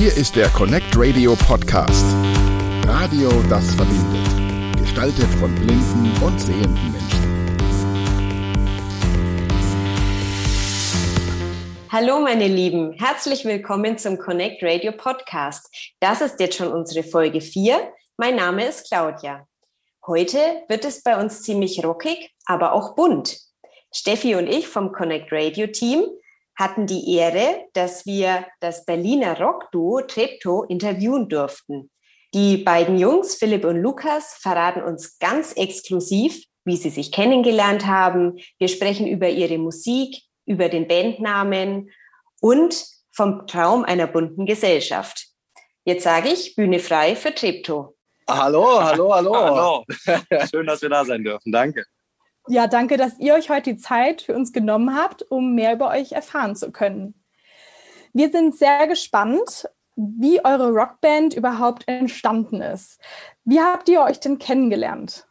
Hier ist der Connect Radio Podcast. Radio, das verbindet. Gestaltet von blinden und sehenden Menschen. Hallo meine Lieben, herzlich willkommen zum Connect Radio Podcast. Das ist jetzt schon unsere Folge 4. Mein Name ist Claudia. Heute wird es bei uns ziemlich rockig, aber auch bunt. Steffi und ich vom Connect Radio Team hatten die Ehre, dass wir das Berliner Rockduo Trepto interviewen durften. Die beiden Jungs, Philipp und Lukas, verraten uns ganz exklusiv, wie sie sich kennengelernt haben. Wir sprechen über ihre Musik, über den Bandnamen und vom Traum einer bunten Gesellschaft. Jetzt sage ich Bühne frei für Trepto. Hallo, hallo, hallo. hallo. Schön, dass wir da sein dürfen. Danke. Ja, danke, dass ihr euch heute die Zeit für uns genommen habt, um mehr über euch erfahren zu können. Wir sind sehr gespannt, wie eure Rockband überhaupt entstanden ist. Wie habt ihr euch denn kennengelernt?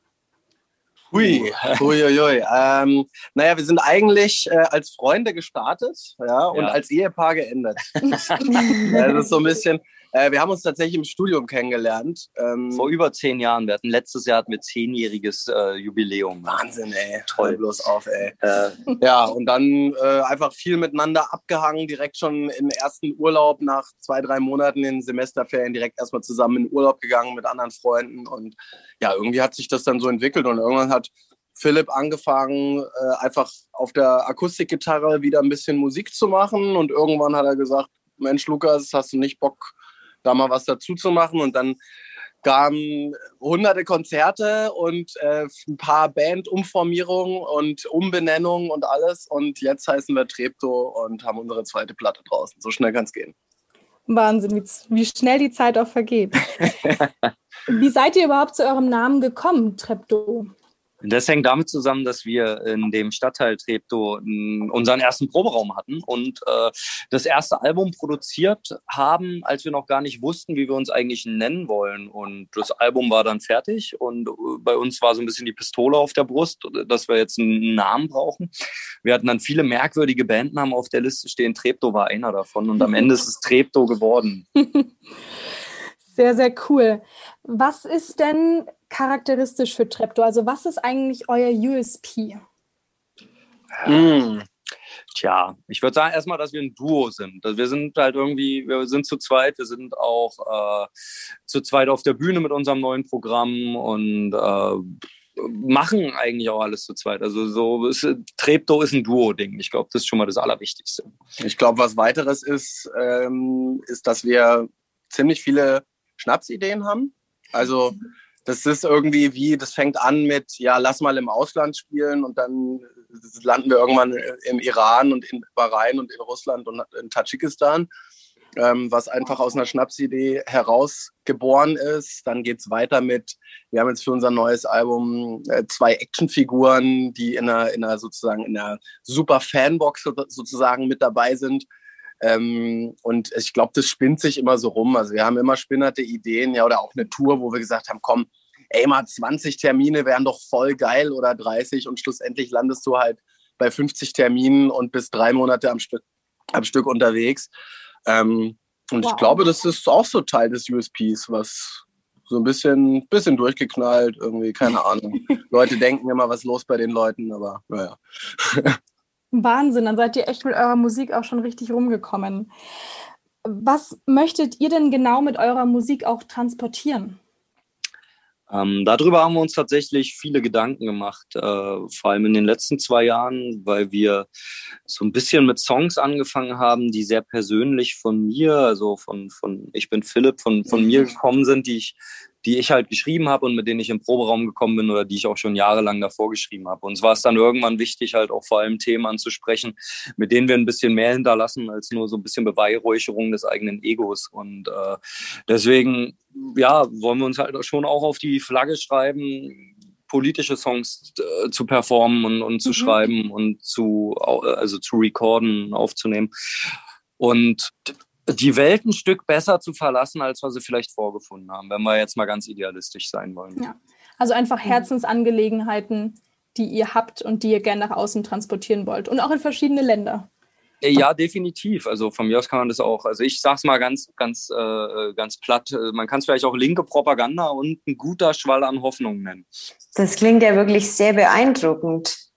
Hui, hui, hui, hui. Ähm, naja, wir sind eigentlich äh, als Freunde gestartet ja, und ja. als Ehepaar geendet. das ist so ein bisschen, äh, wir haben uns tatsächlich im Studium kennengelernt. Ähm, Vor über zehn Jahren. Wir hatten letztes Jahr hatten wir zehnjähriges äh, Jubiläum. Wahnsinn, ey. Toll bloß auf, ey. Äh, ja, und dann äh, einfach viel miteinander abgehangen, direkt schon im ersten Urlaub nach zwei, drei Monaten in Semesterferien direkt erstmal zusammen in Urlaub gegangen mit anderen Freunden. Und ja, irgendwie hat sich das dann so entwickelt und irgendwann hat Philipp angefangen, äh, einfach auf der Akustikgitarre wieder ein bisschen Musik zu machen. Und irgendwann hat er gesagt, Mensch, Lukas, hast du nicht Bock, da mal was dazu zu machen. Und dann kamen hunderte Konzerte und äh, ein paar Bandumformierungen und Umbenennungen und alles. Und jetzt heißen wir Trepto und haben unsere zweite Platte draußen. So schnell kann es gehen. Wahnsinn, wie, wie, schnell die Zeit auch vergeht. wie seid ihr überhaupt zu eurem Namen gekommen, Trepto? Das hängt damit zusammen, dass wir in dem Stadtteil Treptow unseren ersten Proberaum hatten und äh, das erste Album produziert haben, als wir noch gar nicht wussten, wie wir uns eigentlich nennen wollen. Und das Album war dann fertig und äh, bei uns war so ein bisschen die Pistole auf der Brust, dass wir jetzt einen Namen brauchen. Wir hatten dann viele merkwürdige Bandnamen auf der Liste stehen. Treptow war einer davon und am Ende ist es Treptow geworden. Sehr, sehr cool. Was ist denn charakteristisch für Treptow? Also was ist eigentlich euer USP? Mm. Tja, ich würde sagen erstmal, dass wir ein Duo sind. Wir sind halt irgendwie, wir sind zu zweit, wir sind auch äh, zu zweit auf der Bühne mit unserem neuen Programm und äh, machen eigentlich auch alles zu zweit. Also so ist, Treptow ist ein Duo-Ding. Ich glaube, das ist schon mal das Allerwichtigste. Ich glaube, was weiteres ist, ähm, ist, dass wir ziemlich viele Schnapsideen haben. Also das ist irgendwie wie, das fängt an mit, ja, lass mal im Ausland spielen und dann landen wir irgendwann im Iran und in Bahrain und in Russland und in Tadschikistan, ähm, was einfach aus einer Schnapsidee herausgeboren ist. Dann geht es weiter mit, wir haben jetzt für unser neues Album äh, zwei Actionfiguren, die in einer, in einer sozusagen in einer super Fanbox sozusagen mit dabei sind. Ähm, und ich glaube, das spinnt sich immer so rum. Also wir haben immer spinnerte Ideen, ja, oder auch eine Tour, wo wir gesagt haben, komm, ey, mal 20 Termine wären doch voll geil oder 30 und schlussendlich landest du halt bei 50 Terminen und bist drei Monate am Stück, am Stück unterwegs. Ähm, und wow. ich glaube, das ist auch so Teil des USPs, was so ein bisschen, bisschen durchgeknallt, irgendwie, keine Ahnung. Leute denken immer, was ist los bei den Leuten, aber naja. Wahnsinn, dann seid ihr echt mit eurer Musik auch schon richtig rumgekommen. Was möchtet ihr denn genau mit eurer Musik auch transportieren? Ähm, darüber haben wir uns tatsächlich viele Gedanken gemacht, äh, vor allem in den letzten zwei Jahren, weil wir so ein bisschen mit Songs angefangen haben, die sehr persönlich von mir, also von, von ich bin Philipp, von, von mir gekommen sind, die ich die ich halt geschrieben habe und mit denen ich im Proberaum gekommen bin oder die ich auch schon jahrelang davor geschrieben habe. Und es war es dann irgendwann wichtig, halt auch vor allem Themen anzusprechen, mit denen wir ein bisschen mehr hinterlassen als nur so ein bisschen Beweihräucherung des eigenen Egos. Und äh, deswegen, ja, wollen wir uns halt schon auch auf die Flagge schreiben, politische Songs äh, zu performen und, und zu mhm. schreiben und zu, also zu recorden, aufzunehmen. Und die Welt ein Stück besser zu verlassen, als wir sie vielleicht vorgefunden haben, wenn wir jetzt mal ganz idealistisch sein wollen. Ja. Also einfach Herzensangelegenheiten, die ihr habt und die ihr gerne nach außen transportieren wollt und auch in verschiedene Länder. Ja, definitiv. Also von mir aus kann man das auch. Also ich sag's mal ganz, ganz, äh, ganz platt. Man kann es vielleicht auch linke Propaganda und ein guter Schwall an Hoffnung nennen. Das klingt ja wirklich sehr beeindruckend.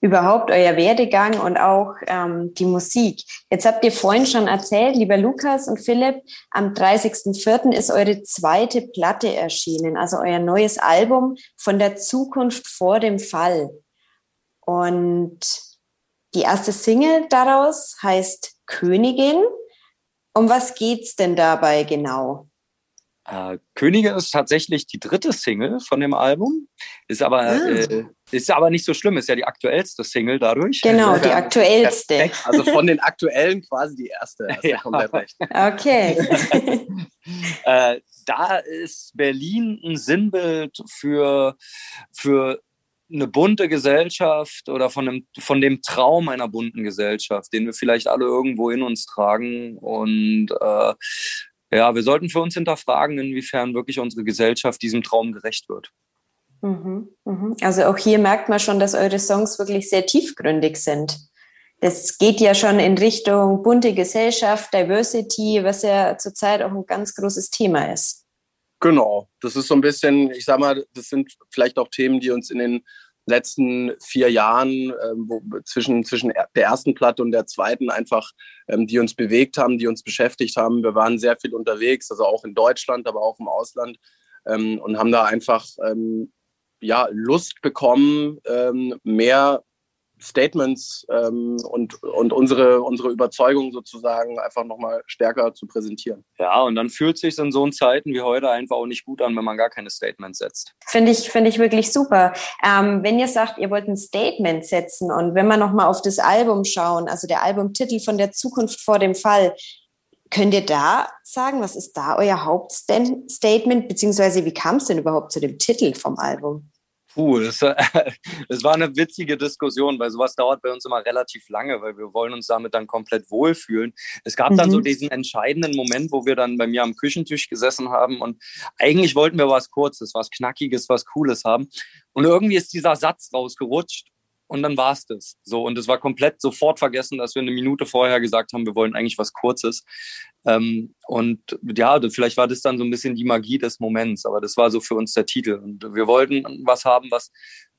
Überhaupt euer Werdegang und auch ähm, die Musik. Jetzt habt ihr vorhin schon erzählt, lieber Lukas und Philipp, am 30.04. ist eure zweite Platte erschienen, also euer neues Album von der Zukunft vor dem Fall. Und die erste Single daraus heißt Königin. Um was geht's denn dabei genau? Äh, Königin ist tatsächlich die dritte Single von dem Album, ist aber, ah. äh, ist aber nicht so schlimm, ist ja die aktuellste Single dadurch. Genau, die aktuellste. Also von den aktuellen quasi die erste. ja. Okay. äh, da ist Berlin ein Sinnbild für, für eine bunte Gesellschaft oder von dem, von dem Traum einer bunten Gesellschaft, den wir vielleicht alle irgendwo in uns tragen. Und äh, ja, wir sollten für uns hinterfragen, inwiefern wirklich unsere Gesellschaft diesem Traum gerecht wird. Mhm, mhm. Also auch hier merkt man schon, dass eure Songs wirklich sehr tiefgründig sind. Das geht ja schon in Richtung bunte Gesellschaft, Diversity, was ja zurzeit auch ein ganz großes Thema ist. Genau, das ist so ein bisschen, ich sag mal, das sind vielleicht auch Themen, die uns in den letzten vier Jahren wo, zwischen, zwischen der ersten Platte und der zweiten einfach, ähm, die uns bewegt haben, die uns beschäftigt haben. Wir waren sehr viel unterwegs, also auch in Deutschland, aber auch im Ausland ähm, und haben da einfach ähm, ja, Lust bekommen, ähm, mehr Statements ähm, und, und unsere, unsere Überzeugung sozusagen einfach nochmal stärker zu präsentieren. Ja, und dann fühlt es sich in so Zeiten wie heute einfach auch nicht gut an, wenn man gar keine Statements setzt. Finde ich, finde ich wirklich super. Ähm, wenn ihr sagt, ihr wollt ein Statement setzen und wenn wir nochmal auf das Album schauen, also der Albumtitel von der Zukunft vor dem Fall, Könnt ihr da sagen, was ist da euer Hauptstatement, beziehungsweise wie kam es denn überhaupt zu dem Titel vom Album? Puh, das, das, war eine witzige Diskussion, weil sowas dauert bei uns immer relativ lange, weil wir wollen uns damit dann komplett wohlfühlen. Es gab mhm. dann so mhm. diesen entscheidenden Moment, wo wir dann bei mir am Küchentisch gesessen haben und eigentlich wollten wir was Kurzes, was Knackiges, was Cooles haben. Und irgendwie ist dieser Satz rausgerutscht und dann war es das. So, und es war komplett sofort vergessen, dass wir eine Minute vorher gesagt haben, wir wollen eigentlich was Kurzes. Ähm, und ja, vielleicht war das dann so ein bisschen die Magie des Moments, aber das war so für uns der Titel. Und wir wollten was haben, was,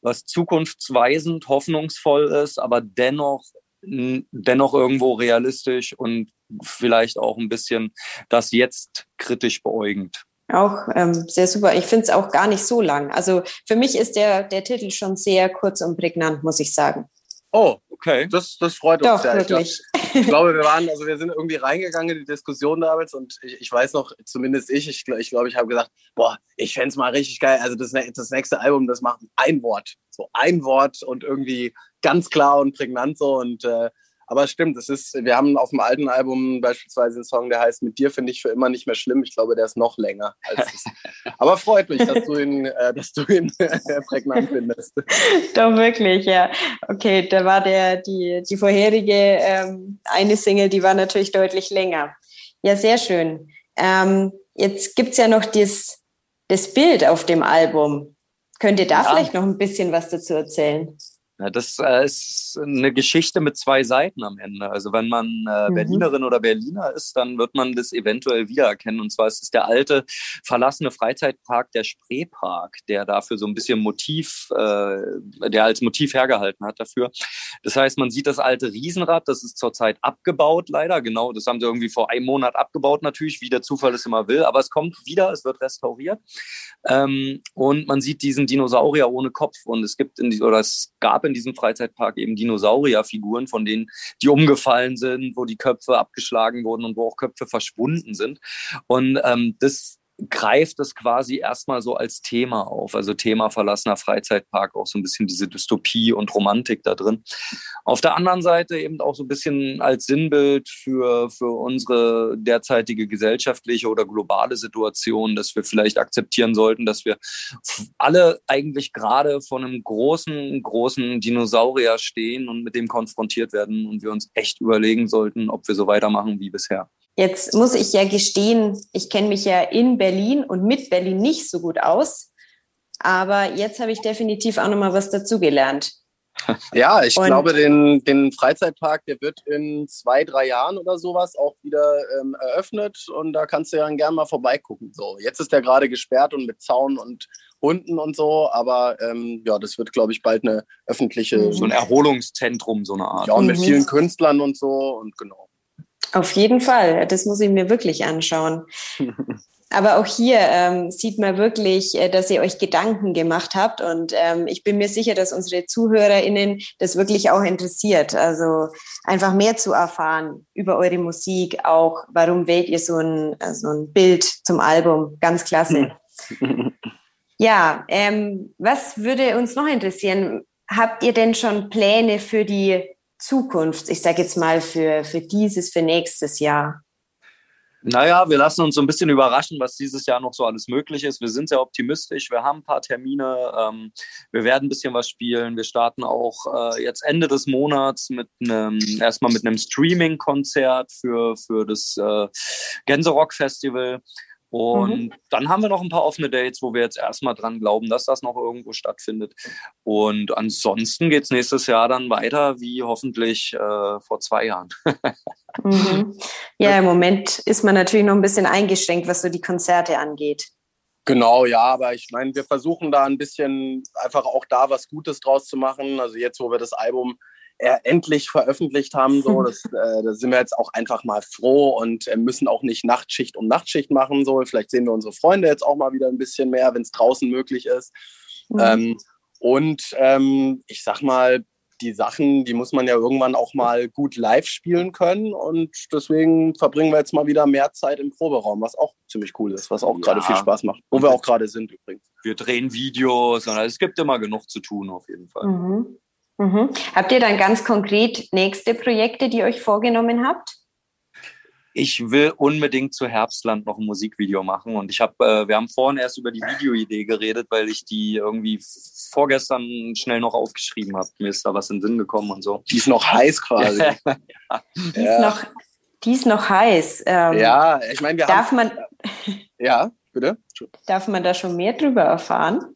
was zukunftsweisend, hoffnungsvoll ist, aber dennoch dennoch irgendwo realistisch und vielleicht auch ein bisschen das jetzt kritisch beäugend. Auch ähm, sehr super. Ich finde es auch gar nicht so lang. Also für mich ist der, der Titel schon sehr kurz und prägnant, muss ich sagen. Oh, okay. Das, das freut uns Doch, sehr. Wirklich. Ich, ich glaube, wir waren, also wir sind irgendwie reingegangen in die Diskussion damals und ich, ich weiß noch, zumindest ich, ich glaube, ich, glaub, ich habe gesagt, boah, ich fände es mal richtig geil. Also das, das nächste Album, das macht ein Wort. So ein Wort und irgendwie ganz klar und prägnant so und äh, aber es stimmt, es ist, wir haben auf dem alten Album beispielsweise einen Song, der heißt Mit dir finde ich für immer nicht mehr schlimm. Ich glaube, der ist noch länger. Als Aber freut mich, dass du ihn, äh, dass du ihn prägnant findest. Doch, wirklich, ja. Okay, da war der, die, die vorherige ähm, eine Single, die war natürlich deutlich länger. Ja, sehr schön. Ähm, jetzt gibt es ja noch das, das Bild auf dem Album. Könnt ihr da ja. vielleicht noch ein bisschen was dazu erzählen? Ja, das äh, ist eine Geschichte mit zwei Seiten am Ende. Also wenn man äh, mhm. Berlinerin oder Berliner ist, dann wird man das eventuell wiedererkennen. Und zwar ist es der alte verlassene Freizeitpark, der Spreepark, der dafür so ein bisschen Motiv, äh, der als Motiv hergehalten hat dafür. Das heißt, man sieht das alte Riesenrad, das ist zurzeit abgebaut leider. Genau, das haben sie irgendwie vor einem Monat abgebaut natürlich, wie der Zufall es immer will. Aber es kommt wieder, es wird restauriert. Ähm, und man sieht diesen Dinosaurier ohne Kopf. Und es gibt in die, oder es gab in diesem Freizeitpark eben Dinosaurierfiguren, von denen die umgefallen sind, wo die Köpfe abgeschlagen wurden und wo auch Köpfe verschwunden sind. Und ähm, das greift es quasi erstmal so als Thema auf. Also Thema verlassener Freizeitpark, auch so ein bisschen diese Dystopie und Romantik da drin. Auf der anderen Seite eben auch so ein bisschen als Sinnbild für, für unsere derzeitige gesellschaftliche oder globale Situation, dass wir vielleicht akzeptieren sollten, dass wir alle eigentlich gerade vor einem großen, großen Dinosaurier stehen und mit dem konfrontiert werden und wir uns echt überlegen sollten, ob wir so weitermachen wie bisher. Jetzt muss ich ja gestehen, ich kenne mich ja in Berlin und mit Berlin nicht so gut aus. Aber jetzt habe ich definitiv auch noch mal was dazugelernt. Ja, ich und glaube, den, den Freizeitpark, der wird in zwei, drei Jahren oder sowas auch wieder ähm, eröffnet und da kannst du ja gerne mal vorbeigucken. So, jetzt ist der gerade gesperrt und mit Zaun und Hunden und so, aber ähm, ja, das wird, glaube ich, bald eine öffentliche. So ein Erholungszentrum, so eine Art. Ja, und mit mhm. vielen Künstlern und so und genau. Auf jeden Fall, das muss ich mir wirklich anschauen. Aber auch hier ähm, sieht man wirklich, äh, dass ihr euch Gedanken gemacht habt. Und ähm, ich bin mir sicher, dass unsere ZuhörerInnen das wirklich auch interessiert. Also einfach mehr zu erfahren über eure Musik, auch warum wählt ihr so ein, äh, so ein Bild zum Album. Ganz klasse. ja, ähm, was würde uns noch interessieren? Habt ihr denn schon Pläne für die Zukunft? Ich sage jetzt mal für, für dieses, für nächstes Jahr. Naja, wir lassen uns so ein bisschen überraschen, was dieses Jahr noch so alles möglich ist. Wir sind sehr optimistisch. Wir haben ein paar Termine. Ähm, wir werden ein bisschen was spielen. Wir starten auch äh, jetzt Ende des Monats mit einem, erstmal mit einem Streaming-Konzert für, für das äh, Gänserock-Festival. Und mhm. dann haben wir noch ein paar offene Dates, wo wir jetzt erstmal dran glauben, dass das noch irgendwo stattfindet. Und ansonsten geht es nächstes Jahr dann weiter, wie hoffentlich äh, vor zwei Jahren. mhm. Ja, im Moment ist man natürlich noch ein bisschen eingeschränkt, was so die Konzerte angeht. Genau, ja, aber ich meine, wir versuchen da ein bisschen einfach auch da was Gutes draus zu machen. Also jetzt, wo wir das Album endlich veröffentlicht haben. So, das, äh, da sind wir jetzt auch einfach mal froh und äh, müssen auch nicht Nachtschicht um Nachtschicht machen. So, vielleicht sehen wir unsere Freunde jetzt auch mal wieder ein bisschen mehr, wenn es draußen möglich ist. Mhm. Ähm, und ähm, ich sag mal, die Sachen, die muss man ja irgendwann auch mal gut live spielen können. Und deswegen verbringen wir jetzt mal wieder mehr Zeit im Proberaum, was auch ziemlich cool ist, was auch ja. gerade viel Spaß macht. Wo wir auch gerade sind übrigens. Wir drehen Videos und es gibt immer genug zu tun auf jeden Fall. Mhm. Mhm. Habt ihr dann ganz konkret nächste Projekte, die ihr euch vorgenommen habt? Ich will unbedingt zu Herbstland noch ein Musikvideo machen und ich habe, äh, wir haben vorhin erst über die Videoidee geredet, weil ich die irgendwie vorgestern schnell noch aufgeschrieben habe. Mir ist da was in den Sinn gekommen und so. Die ist noch heiß quasi. ja. Die, ist noch, die ist noch heiß. Ähm, ja, ich meine, wir darf haben. Man, ja, bitte. Darf man da schon mehr drüber erfahren?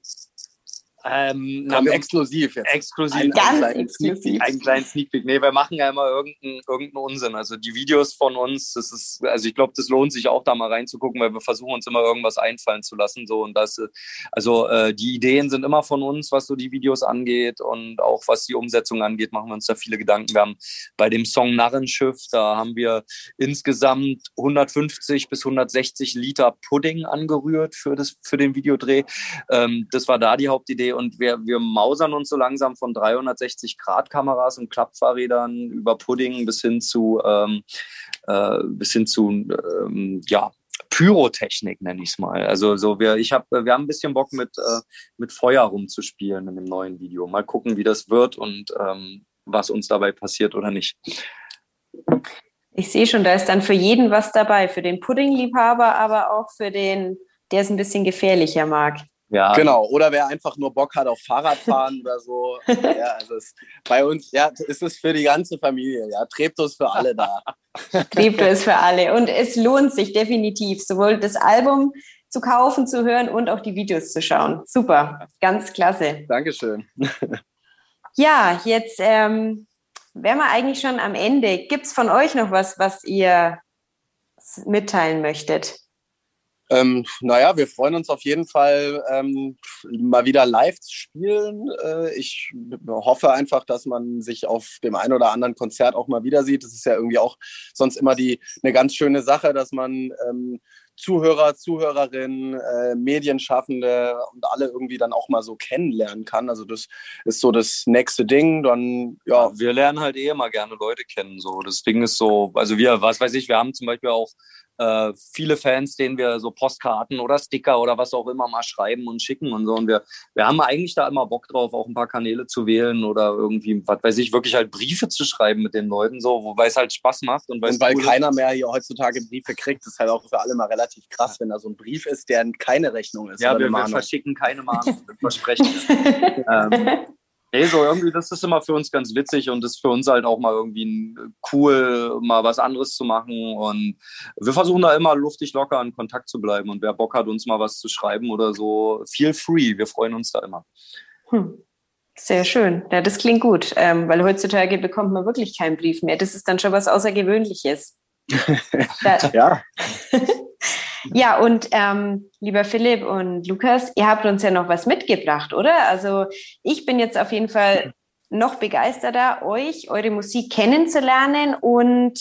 Ähm, exklusiv jetzt. Exklusiv. Ein, ganz ein exklusiv. Einen kleinen Sneak Peek. Nee, wir machen ja immer irgendeinen irgendein Unsinn. Also die Videos von uns, das ist, also ich glaube, das lohnt sich auch da mal reinzugucken, weil wir versuchen uns immer irgendwas einfallen zu lassen. So und das, also äh, die Ideen sind immer von uns, was so die Videos angeht und auch was die Umsetzung angeht, machen wir uns da viele Gedanken. Wir haben bei dem Song Narrenschiff, da haben wir insgesamt 150 bis 160 Liter Pudding angerührt für das für den Videodreh. Ähm, das war da die Hauptidee und wir, wir mausern uns so langsam von 360-Grad-Kameras und Klappfahrrädern über Pudding bis hin zu, ähm, äh, bis hin zu ähm, ja, Pyrotechnik, nenne ich es mal. Also so wir, ich hab, wir haben ein bisschen Bock mit, äh, mit Feuer rumzuspielen in dem neuen Video. Mal gucken, wie das wird und ähm, was uns dabei passiert oder nicht. Ich sehe schon, da ist dann für jeden was dabei, für den Puddingliebhaber, aber auch für den, der es ein bisschen gefährlicher mag. Ja. Genau, oder wer einfach nur Bock hat auf Fahrradfahren oder so. Ja, also es, bei uns, ja, ist es für die ganze Familie, ja. Treptow ist für alle da. Treptow ist für alle. Und es lohnt sich definitiv, sowohl das Album zu kaufen, zu hören und auch die Videos zu schauen. Super, ganz klasse. Dankeschön. Ja, jetzt ähm, wären wir eigentlich schon am Ende. Gibt es von euch noch was, was ihr mitteilen möchtet? Ähm, naja, wir freuen uns auf jeden Fall, ähm, mal wieder live zu spielen. Äh, ich hoffe einfach, dass man sich auf dem einen oder anderen Konzert auch mal wieder sieht. Das ist ja irgendwie auch sonst immer die eine ganz schöne Sache, dass man ähm, Zuhörer, Zuhörerinnen, äh, Medienschaffende und alle irgendwie dann auch mal so kennenlernen kann. Also das ist so das nächste Ding. Dann ja, ja wir lernen halt eh immer gerne Leute kennen. So das Ding ist so, also wir, was weiß ich, wir haben zum Beispiel auch äh, viele Fans, denen wir so Postkarten oder Sticker oder was auch immer mal schreiben und schicken und so. Und wir, wir haben eigentlich da immer Bock drauf, auch ein paar Kanäle zu wählen oder irgendwie, was weiß ich, wirklich halt Briefe zu schreiben mit den Leuten, so, wobei es halt Spaß macht. Und, und weil cool keiner mehr hier heutzutage Briefe kriegt, ist halt auch für alle mal relativ krass, wenn da so ein Brief ist, der keine Rechnung ist. Ja, wir, wir verschicken keine Mahnung, versprechen. ähm, Nee, so irgendwie, das ist immer für uns ganz witzig und ist für uns halt auch mal irgendwie cool, mal was anderes zu machen. Und wir versuchen da immer luftig locker in Kontakt zu bleiben. Und wer Bock hat, uns mal was zu schreiben oder so, feel free. Wir freuen uns da immer. Hm. Sehr schön. Ja, das klingt gut, ähm, weil heutzutage bekommt man wirklich keinen Brief mehr. Das ist dann schon was Außergewöhnliches. ja. ja, und ähm, lieber Philipp und Lukas, ihr habt uns ja noch was mitgebracht, oder? Also ich bin jetzt auf jeden Fall noch begeisterter, euch, eure Musik kennenzulernen und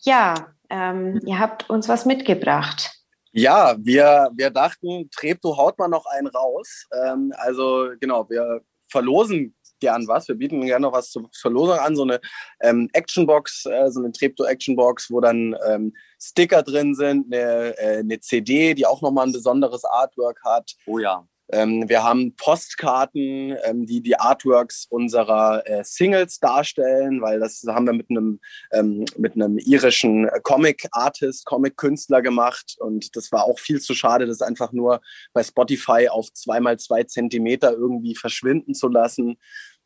ja, ähm, ihr habt uns was mitgebracht. Ja, wir, wir dachten, Treptow haut mal noch einen raus. Ähm, also genau, wir verlosen gern was. Wir bieten gerne noch was zur Verlosung an, so eine ähm, Actionbox, äh, so eine Trepto Actionbox, wo dann ähm, Sticker drin sind, eine, äh, eine CD, die auch nochmal ein besonderes Artwork hat. Oh ja. Ähm, wir haben Postkarten, ähm, die die Artworks unserer äh, Singles darstellen, weil das haben wir mit einem, ähm, mit einem irischen Comic-Artist, Comic-Künstler gemacht. Und das war auch viel zu schade, das einfach nur bei Spotify auf zweimal zwei Zentimeter irgendwie verschwinden zu lassen.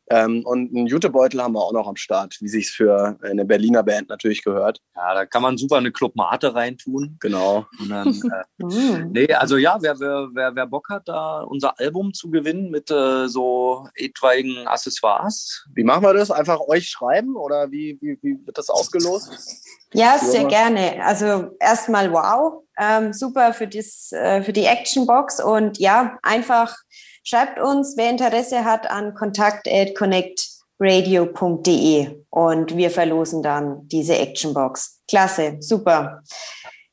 Ähm, und einen Jutebeutel haben wir auch noch am Start, wie sich für eine Berliner Band natürlich gehört. Ja, da kann man super eine Club Mate reintun. Genau. Dann, äh, mm. nee, also ja, wer, wer, wer, wer Bock hat, da unser Album zu gewinnen mit äh, so etwaigen Accessoires. Wie machen wir das? Einfach euch schreiben oder wie, wie, wie wird das ausgelost? Ja, sehr gerne. Also erstmal wow, ähm, super für, das, äh, für die Actionbox und ja, einfach Schreibt uns, wer Interesse hat, an kontakt@connectradio.de und wir verlosen dann diese Actionbox. Klasse, super.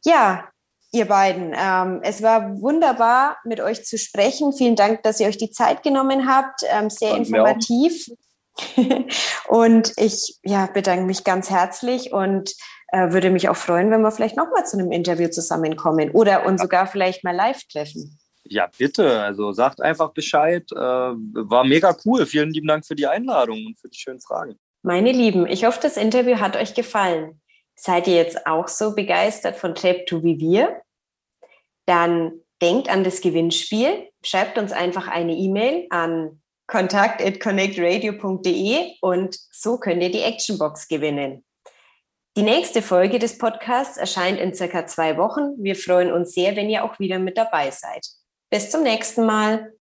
Ja, ihr beiden, ähm, es war wunderbar, mit euch zu sprechen. Vielen Dank, dass ihr euch die Zeit genommen habt. Ähm, sehr informativ. und ich ja, bedanke mich ganz herzlich und äh, würde mich auch freuen, wenn wir vielleicht nochmal zu einem Interview zusammenkommen oder uns sogar vielleicht mal live treffen. Ja, bitte. Also sagt einfach Bescheid. Äh, war mega cool. Vielen lieben Dank für die Einladung und für die schönen Fragen. Meine Lieben, ich hoffe, das Interview hat euch gefallen. Seid ihr jetzt auch so begeistert von Trap2 wie wir? Dann denkt an das Gewinnspiel. Schreibt uns einfach eine E-Mail an kontakt.connectradio.de und so könnt ihr die Actionbox gewinnen. Die nächste Folge des Podcasts erscheint in circa zwei Wochen. Wir freuen uns sehr, wenn ihr auch wieder mit dabei seid. Bis zum nächsten Mal.